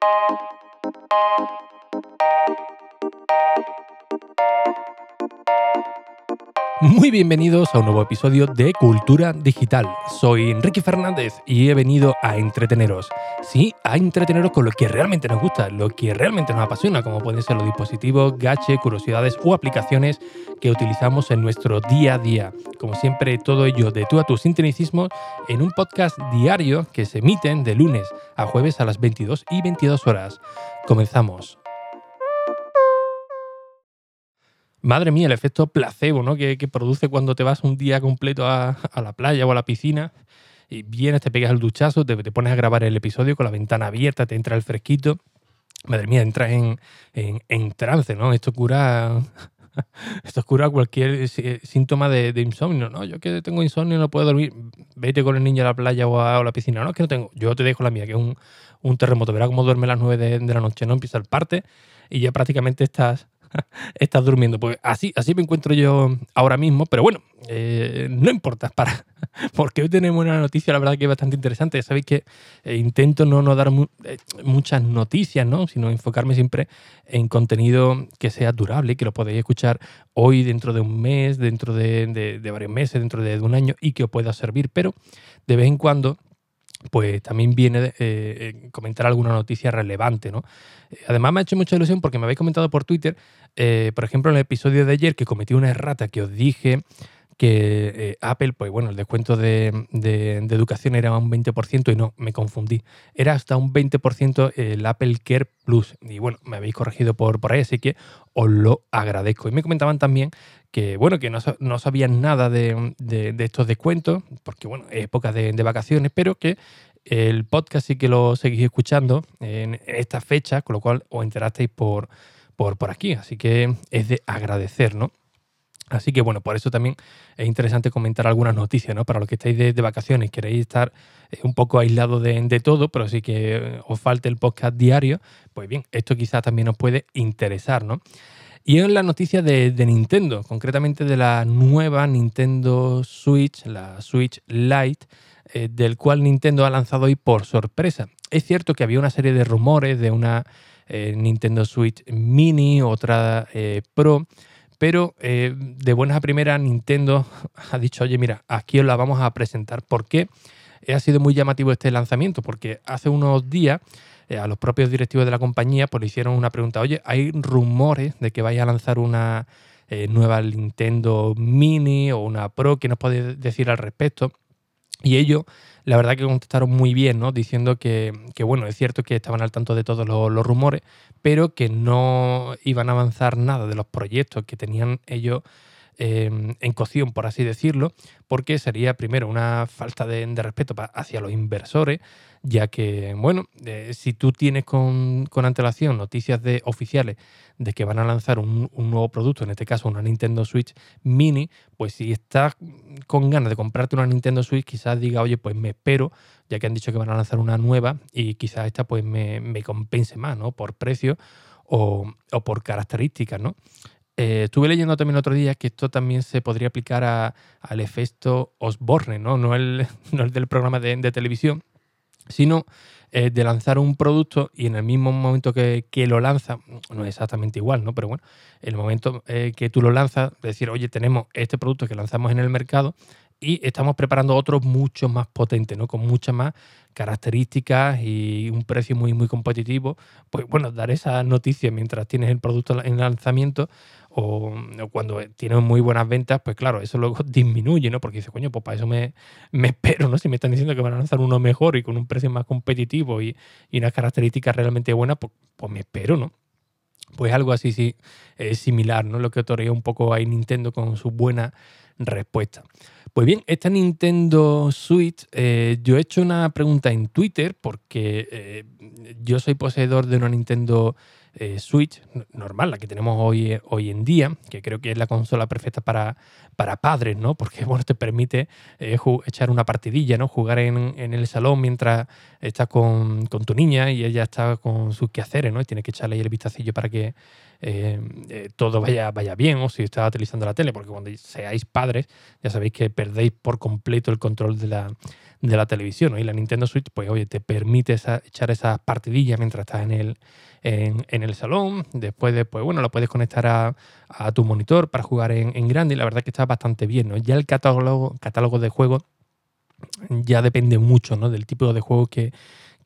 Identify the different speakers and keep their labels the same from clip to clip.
Speaker 1: Thank you. Muy bienvenidos a un nuevo episodio de Cultura Digital. Soy Enrique Fernández y he venido a entreteneros. Sí, a entreteneros con lo que realmente nos gusta, lo que realmente nos apasiona, como pueden ser los dispositivos, gache, curiosidades o aplicaciones que utilizamos en nuestro día a día. Como siempre, todo ello de tú a tus sintonicismos en un podcast diario que se emiten de lunes a jueves a las 22 y 22 horas. Comenzamos. Madre mía, el efecto placebo ¿no? que, produce cuando te vas un día completo a, la playa o a la piscina y vienes, te pegas el duchazo, te, pones a grabar el episodio con la ventana abierta, te entra el fresquito. Madre mía, entras en, en, trance, ¿no? Esto cura esto cura cualquier síntoma de, insomnio, ¿no? Yo que tengo insomnio no puedo dormir, vete con el niño a la playa o a, la piscina. No, es que no tengo. Yo te dejo la mía, que es un, un terremoto. Verás cómo duerme a las 9 de, de, la noche, ¿no? Empieza el parte y ya prácticamente estás estás durmiendo. Pues así, así me encuentro yo ahora mismo, pero bueno, eh, no importa, para, porque hoy tenemos una noticia, la verdad que es bastante interesante. Sabéis que eh, intento no, no dar eh, muchas noticias, ¿no? sino enfocarme siempre en contenido que sea durable, que lo podéis escuchar hoy, dentro de un mes, dentro de, de varios meses, dentro de un año y que os pueda servir, pero de vez en cuando pues también viene eh, eh, comentar alguna noticia relevante, ¿no? Eh, además me ha hecho mucha ilusión porque me habéis comentado por Twitter, por ejemplo, en el episodio de ayer que cometí una errata que os dije que Apple, pues bueno, el descuento de, educación era un 20% y no, me confundí. Era hasta un 20% el Apple Care Plus. Y bueno, me habéis corregido por, por ahí, así que os lo agradezco. Y me comentaban también que bueno, que no, sabían nada de, estos descuentos, porque bueno, es época de, vacaciones, pero que el podcast sí que lo seguís escuchando en esta fecha, con lo cual os enterasteis por, por, por aquí. Así que es de agradecer, ¿no? Así que bueno, por eso también es interesante comentar algunas noticias, ¿no? Para los que estáis de, vacaciones, queréis estar eh, un poco aislados de, de, todo, pero sí que eh, os falte el podcast diario, pues bien, esto quizás también os puede interesar, ¿no? Y es la noticia de, Nintendo, concretamente de la nueva Nintendo Switch, la Switch Lite, eh, del cual Nintendo ha lanzado hoy por sorpresa. Es cierto que había una serie de rumores de una Nintendo Switch Mini, otra Pro, pero de buenas a primeras Nintendo ha dicho, oye, mira, aquí os la vamos a presentar. ¿Por qué? Ha sido muy llamativo este lanzamiento, porque hace unos días eh, a los propios directivos de la compañía pues le hicieron una pregunta, oye, hay rumores de que vaya a lanzar una eh, nueva Nintendo Mini o una Pro, ¿qué nos puede decir al respecto? Y ellos, la verdad que contestaron muy bien, ¿no? Diciendo que, bueno, es cierto que estaban al tanto de todos los, rumores, pero que no iban a avanzar nada de los proyectos que tenían ellos em, en cocción, por así decirlo, porque sería primero una falta de, de respeto hacia los inversores, ya que, bueno, eh, si tú tienes con, antelación noticias de oficiales de que van a lanzar un, nuevo producto, en este caso una Nintendo Switch Mini, pues si estás con ganas de comprarte una Nintendo Switch, quizás diga, oye, pues me espero, ya que han dicho que van a lanzar una nueva y quizás esta pues me, compense más, ¿no? Por precio o, por características, ¿no? Eh, estuve leyendo también otro día que esto también se podría aplicar al efecto Osborne, ¿no? No el, no el del programa de, de televisión, sino eh, de lanzar un producto y en el mismo momento que, lo lanza, no es exactamente igual, ¿no? Pero bueno, el momento eh, que tú lo lanzas, decir, oye, tenemos este producto que lanzamos en el mercado y estamos preparando otro mucho más potente, ¿no? Con muchas más características y un precio muy, muy competitivo. Pues bueno, dar esa noticia mientras tienes el producto en lanzamiento o, cuando tienes muy buenas ventas, pues claro, eso luego disminuye, ¿no? Porque dices, coño, pues para eso me, espero, ¿no? Si me están diciendo que van a lanzar uno mejor y con un precio más competitivo y, unas características realmente buenas, pues, pues me espero, ¿no? Pues algo así sí es similar, ¿no? Lo que otorga un poco ahí Nintendo con su buena respuesta. Pues bien, esta Nintendo Switch, eh, yo he hecho una pregunta en Twitter porque eh, yo soy poseedor de una Nintendo eh, Switch normal, la que tenemos hoy, hoy en día, que creo que es la consola perfecta para, para padres, ¿no? Porque bueno, te permite echar una partidilla, ¿no? Jugar en, el salón mientras estás con, con, tu niña y ella está con sus quehaceres, ¿no? Y tienes que echarle ahí el vistacillo para que eh, eh, todo vaya, vaya bien o si estás utilizando la tele, porque cuando seáis padres ya sabéis que perdéis por completo el control de la, de la televisión. Y la Nintendo Switch, pues oye, te permite echar esas partidillas mientras estás en el, en, el salón. Después de, pues bueno, lo puedes conectar a, tu monitor para jugar en, grande y la verdad que está bastante bien. ¿no? Ya el catálogo, catálogo de juegos ya depende mucho ¿no? del tipo de juego que,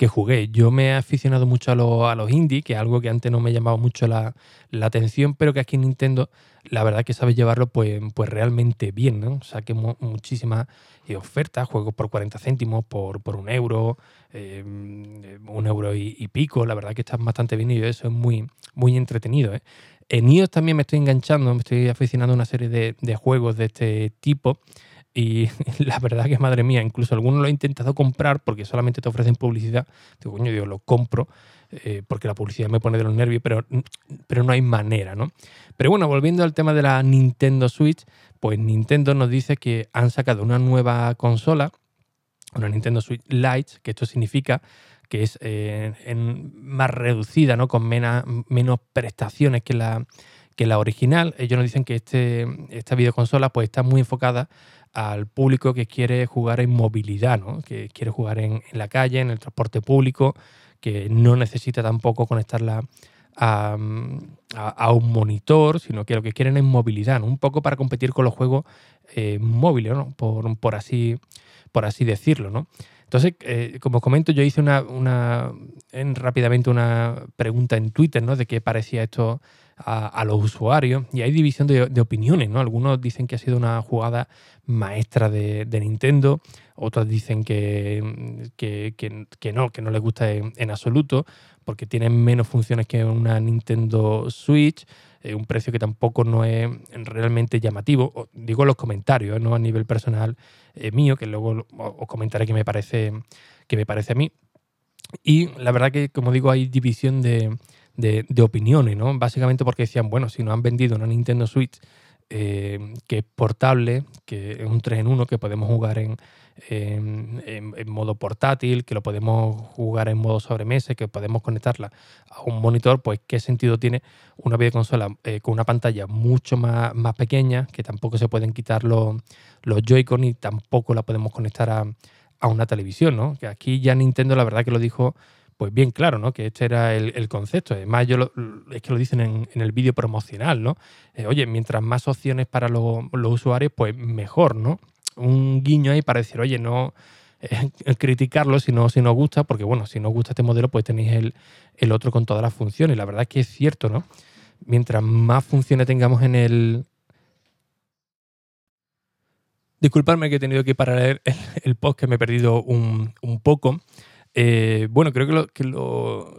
Speaker 1: que jugué. Yo me he aficionado mucho a, a los indie, que es algo que antes no me llamaba mucho la, atención, pero que aquí en Nintendo la verdad que sabe llevarlo pues, pues realmente bien, ¿no? O sea, muchísimas eh, ofertas, juegos por 40 céntimos, por, por un euro, eh, un euro y, pico, la verdad que están bastante bien y eso es muy, muy entretenido. ¿eh? En iOS también me estoy enganchando, me estoy aficionando a una serie de, de juegos de este tipo. Y la verdad que, madre mía, incluso algunos lo he intentado comprar porque solamente te ofrecen publicidad. Digo, coño, digo, lo compro eh, porque la publicidad me pone de los nervios, pero, pero no hay manera, ¿no? Pero bueno, volviendo al tema de la Nintendo Switch, pues Nintendo nos dice que han sacado una nueva consola, una Nintendo Switch Lite, que esto significa que es eh, más reducida, ¿no? Con menos prestaciones que la, que la original. Ellos nos dicen que este, esta videoconsola pues, está muy enfocada al público que quiere jugar en movilidad, ¿no? que quiere jugar en, la calle, en el transporte público, que no necesita tampoco conectarla a, un monitor, sino que lo que quieren es movilidad, un poco para competir con los juegos eh, móviles, ¿no? por, así, por así decirlo. ¿no? Entonces, eh, como comento, yo hice una, una en, rápidamente una pregunta en Twitter ¿no? de qué parecía esto a, los usuarios y hay división de, opiniones, ¿no? Algunos dicen que ha sido una jugada maestra de, Nintendo, otros dicen que, que, no, que no les gusta en, absoluto porque tienen menos funciones que una Nintendo Switch, eh, un precio que tampoco no es realmente llamativo. Digo los comentarios, no a nivel personal eh, mío, que luego os comentaré que me parece, que me parece a mí. Y la verdad que, como digo, hay división de, de, opiniones, ¿no? Básicamente porque decían, bueno, si nos han vendido una Nintendo Switch eh, que es portable, que es un 3 en 1, que podemos jugar en, en, modo portátil, que lo podemos jugar en modo sobremesa, que podemos conectarla a un monitor, pues qué sentido tiene una videoconsola eh, con una pantalla mucho más, más pequeña, que tampoco se pueden quitar los, los Joy-Con y tampoco la podemos conectar a, a una televisión, ¿no? Que aquí ya Nintendo la verdad que lo dijo pues bien claro, ¿no? Que este era el, concepto. Además, yo es que lo dicen en, el vídeo promocional, ¿no? Eh, oye, mientras más opciones para los usuarios, pues mejor, ¿no? Un guiño ahí para decir, oye, no eh, criticarlo si no, si nos gusta, porque bueno, si nos gusta este modelo, pues tenéis el, el otro con todas las funciones. La verdad es que es cierto, ¿no? Mientras más funciones tengamos en el, Disculpadme que he tenido que parar el, el post, que me he perdido un, un poco. Eh, bueno, creo que, lo, que lo,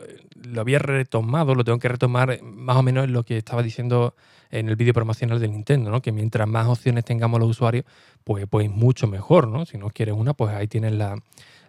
Speaker 1: había retomado, lo tengo que retomar más o menos en lo que estaba diciendo en el vídeo promocional de Nintendo, ¿no? Que mientras más opciones tengamos los usuarios, pues, pues mucho mejor, ¿no? Si no quieres una, pues ahí tienes la,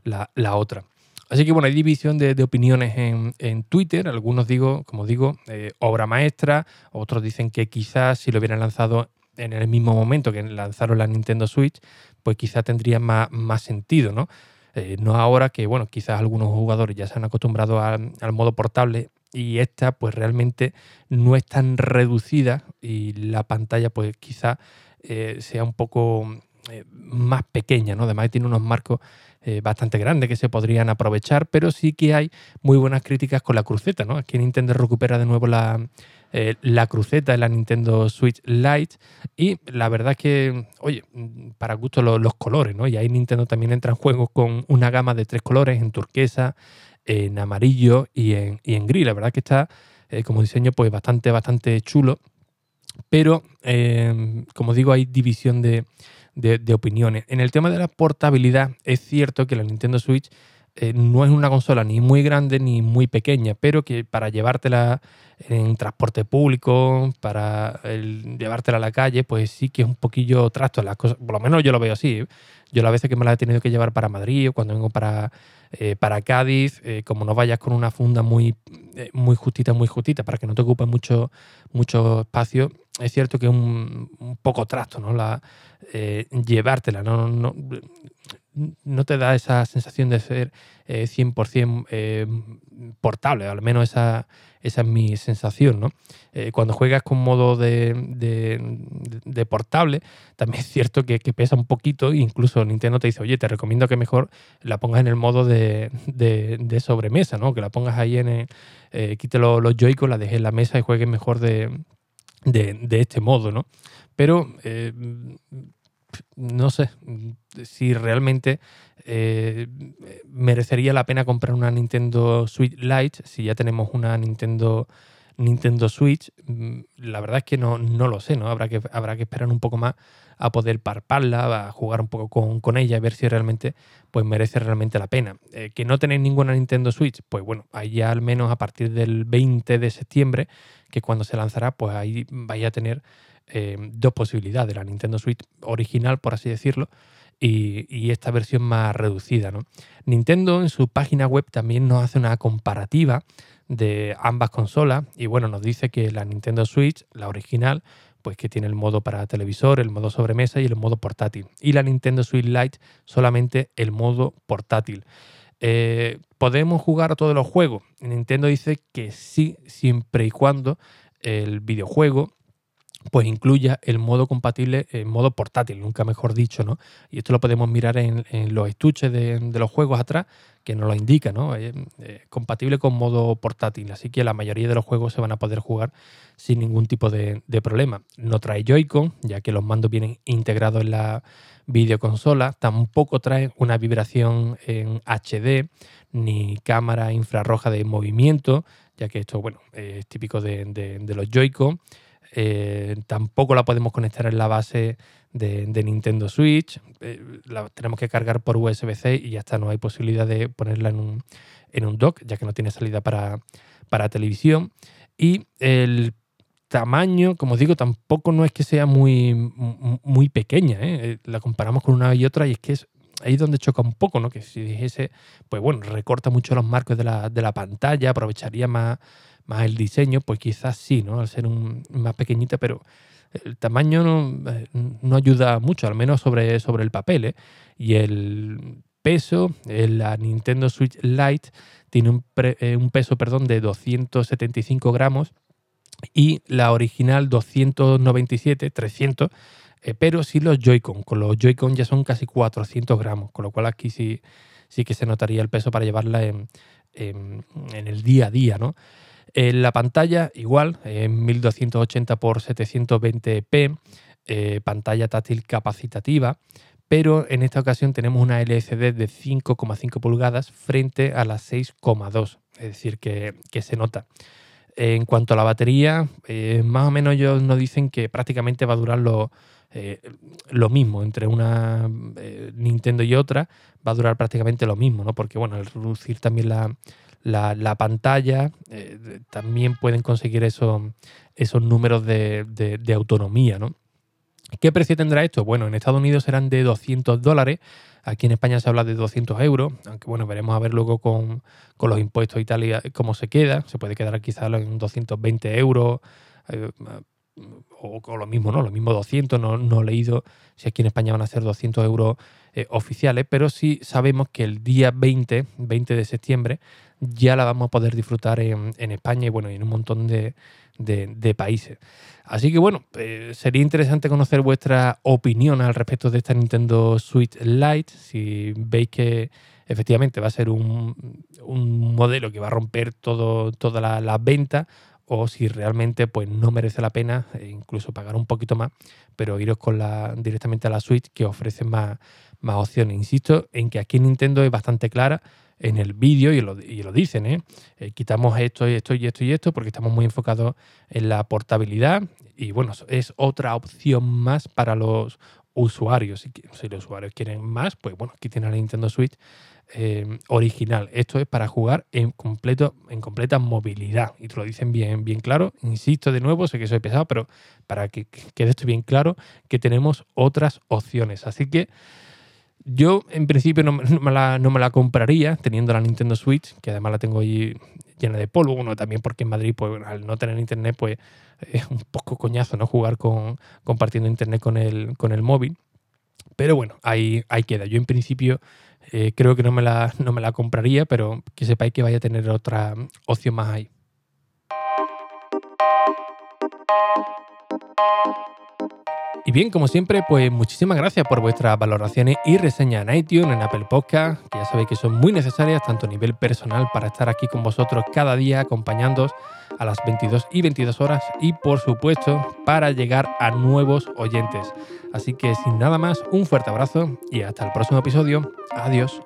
Speaker 1: la, otra. Así que bueno, hay división de, opiniones en, Twitter. Algunos digo, como digo, eh, obra maestra. Otros dicen que quizás si lo hubieran lanzado en el mismo momento que lanzaron la Nintendo Switch, pues quizás tendría más, más sentido, ¿no? Eh, no ahora que, bueno, quizás algunos jugadores ya se han acostumbrado al modo portable y esta pues realmente no es tan reducida y la pantalla pues quizás eh, sea un poco eh, más pequeña, ¿no? Además tiene unos marcos bastante grandes que se podrían aprovechar, pero sí que hay muy buenas críticas con la cruceta, ¿no? Aquí Nintendo recupera de nuevo la, eh, la cruceta de la Nintendo Switch Lite. Y la verdad es que, oye, para gusto los, colores, ¿no? Y ahí Nintendo también entra en juego con una gama de tres colores, en turquesa, en amarillo y en, y en gris. La verdad que está eh, como diseño pues bastante, bastante chulo. Pero, eh, como digo, hay división de, de, opiniones. En el tema de la portabilidad, es cierto que la Nintendo Switch eh, no es una consola ni muy grande ni muy pequeña, pero que para llevártela en transporte público, para llevártela a la calle, pues sí que es un poquillo trasto. Las cosas, por lo menos yo lo veo así. ¿eh? Yo la veces que me la he tenido que llevar para Madrid o cuando vengo para, eh, para Cádiz, como no vayas con una funda muy, muy justita, muy justita, para que no te ocupe mucho, mucho espacio, es cierto que es un, poco trasto, ¿no? La, llevártela, no, no no te da esa sensación de ser 100% eh, portable, al menos esa, esa es mi sensación. ¿no? cuando juegas con modo de, de, portable, también es cierto que, pesa un poquito incluso Nintendo te dice, oye, te recomiendo que mejor la pongas en el modo de, sobremesa, ¿no? que la pongas ahí en el, quite los, los Joy-Con, la dejes en la mesa y juegues mejor de, este modo. ¿no? Pero no sé si realmente eh, merecería la pena comprar una Nintendo Switch Lite si ya tenemos una Nintendo Nintendo Switch. Mm, la verdad es que no, no lo sé, ¿no? Habrá que, habrá que esperar un poco más a poder parparla, a jugar un poco con, ella y ver si realmente pues merece realmente la pena. Eh, que no tenéis ninguna Nintendo Switch, pues bueno, ahí ya al menos a partir del 20 de septiembre, que cuando se lanzará, pues ahí vais a tener eh, dos posibilidades, la Nintendo Switch original, por así decirlo, y, esta versión más reducida. ¿no? Nintendo en su página web también nos hace una comparativa de ambas consolas y bueno, nos dice que la Nintendo Switch, la original, pues que tiene el modo para televisor, el modo sobremesa y el modo portátil. Y la Nintendo Switch Lite solamente el modo portátil. Eh, ¿Podemos jugar a todos los juegos? Nintendo dice que sí, siempre y cuando el videojuego pues incluya el modo compatible, el modo portátil, nunca mejor dicho, ¿no? Y esto lo podemos mirar en, los estuches de, los juegos atrás, que nos lo indica, ¿no? Eh, compatible con modo portátil, así que la mayoría de los juegos se van a poder jugar sin ningún tipo de, problema. No trae Joy-Con, ya que los mandos vienen integrados en la videoconsola, tampoco trae una vibración en HD, ni cámara infrarroja de movimiento, ya que esto, bueno, es típico de, de los Joy-Con. Eh, tampoco la podemos conectar en la base de, Nintendo Switch. Eh, la tenemos que cargar por USB-C y ya está, no hay posibilidad de ponerla en un, en un dock, ya que no tiene salida para, para televisión. Y el tamaño, como digo, tampoco no es que sea muy, muy pequeña. ¿eh? La comparamos con una y otra y es que es ahí donde choca un poco, ¿no? Que si dijese, pues bueno, recorta mucho los marcos de la, de la pantalla, aprovecharía más más el diseño, pues quizás sí, ¿no? Al ser un, más pequeñita, pero el tamaño no, eh, no, ayuda mucho, al menos sobre, sobre el papel. ¿eh? Y el peso, eh, la Nintendo Switch Lite tiene un, un, peso perdón, de 275 gramos y la original 297, 300, pero sí los Joy-Con. Con los Joy-Con ya son casi 400 gramos, con lo cual aquí sí, sí que se notaría el peso para llevarla en, en, el día a día, ¿no? En la pantalla, igual, en 1280 x 720p, pantalla táctil capacitativa, pero en esta ocasión tenemos una LCD de 5,5 pulgadas frente a las 6,2, es decir, que, se nota. En cuanto a la batería, eh, más o menos ellos nos dicen que prácticamente va a durar lo, eh, lo mismo entre una eh, Nintendo y otra, va a durar prácticamente lo mismo, ¿no? Porque bueno, al reducir también la, la, pantalla, eh, también pueden conseguir esos, esos números de, autonomía. ¿no? ¿Qué precio tendrá esto? Bueno, en Estados Unidos serán de 200 dólares, aquí en España se habla de 200 euros, aunque bueno, veremos a ver luego con, los impuestos y tal y cómo se queda, se puede quedar quizás en 220 euros. O, lo mismo, ¿no? Lo mismo 200, no, no, he leído si aquí en España van a ser 200 euros eh, oficiales, pero sí sabemos que el día 20, 20 de septiembre, ya la vamos a poder disfrutar en, España y bueno, en un montón de, países. Así que bueno, eh, sería interesante conocer vuestra opinión al respecto de esta Nintendo Switch Lite. Si veis que efectivamente va a ser un, modelo que va a romper todo, todas las ventas o si realmente pues no merece la pena e incluso pagar un poquito más, pero iros con la, directamente a la Switch que ofrece más, más opciones. Insisto en que aquí Nintendo es bastante clara en el vídeo y lo, y lo dicen, ¿eh? ¿eh? quitamos esto y esto y esto y esto porque estamos muy enfocados en la portabilidad y bueno, es otra opción más para los usuarios. Si, si los usuarios quieren más, pues bueno, aquí tienen la Nintendo Switch eh, original. Esto es para jugar en, completo, en completa movilidad. Y te lo dicen bien, bien claro. Insisto de nuevo, sé que soy pesado, pero para que quede esto bien claro, que tenemos otras opciones. Así que yo en principio no, me la, compraría teniendo la Nintendo Switch, que además la tengo ahí llena de polvo. Uno también porque en Madrid, pues al no tener internet, pues es un poco coñazo, ¿no? Jugar con compartiendo internet con el, con el móvil. Pero bueno, ahí, ahí queda. Yo en principio eh, creo que no me, la, no me la compraría, pero que sepáis que vaya a tener otra opción más ahí. Bien, como siempre, pues muchísimas gracias por vuestras valoraciones y reseñas en iTunes, en Apple Podcast, que ya sabéis que son muy necesarias tanto a nivel personal para estar aquí con vosotros cada día acompañándoos a las 22 y 22 horas y por supuesto para llegar a nuevos oyentes. Así que sin nada más, un fuerte abrazo y hasta el próximo episodio. Adiós.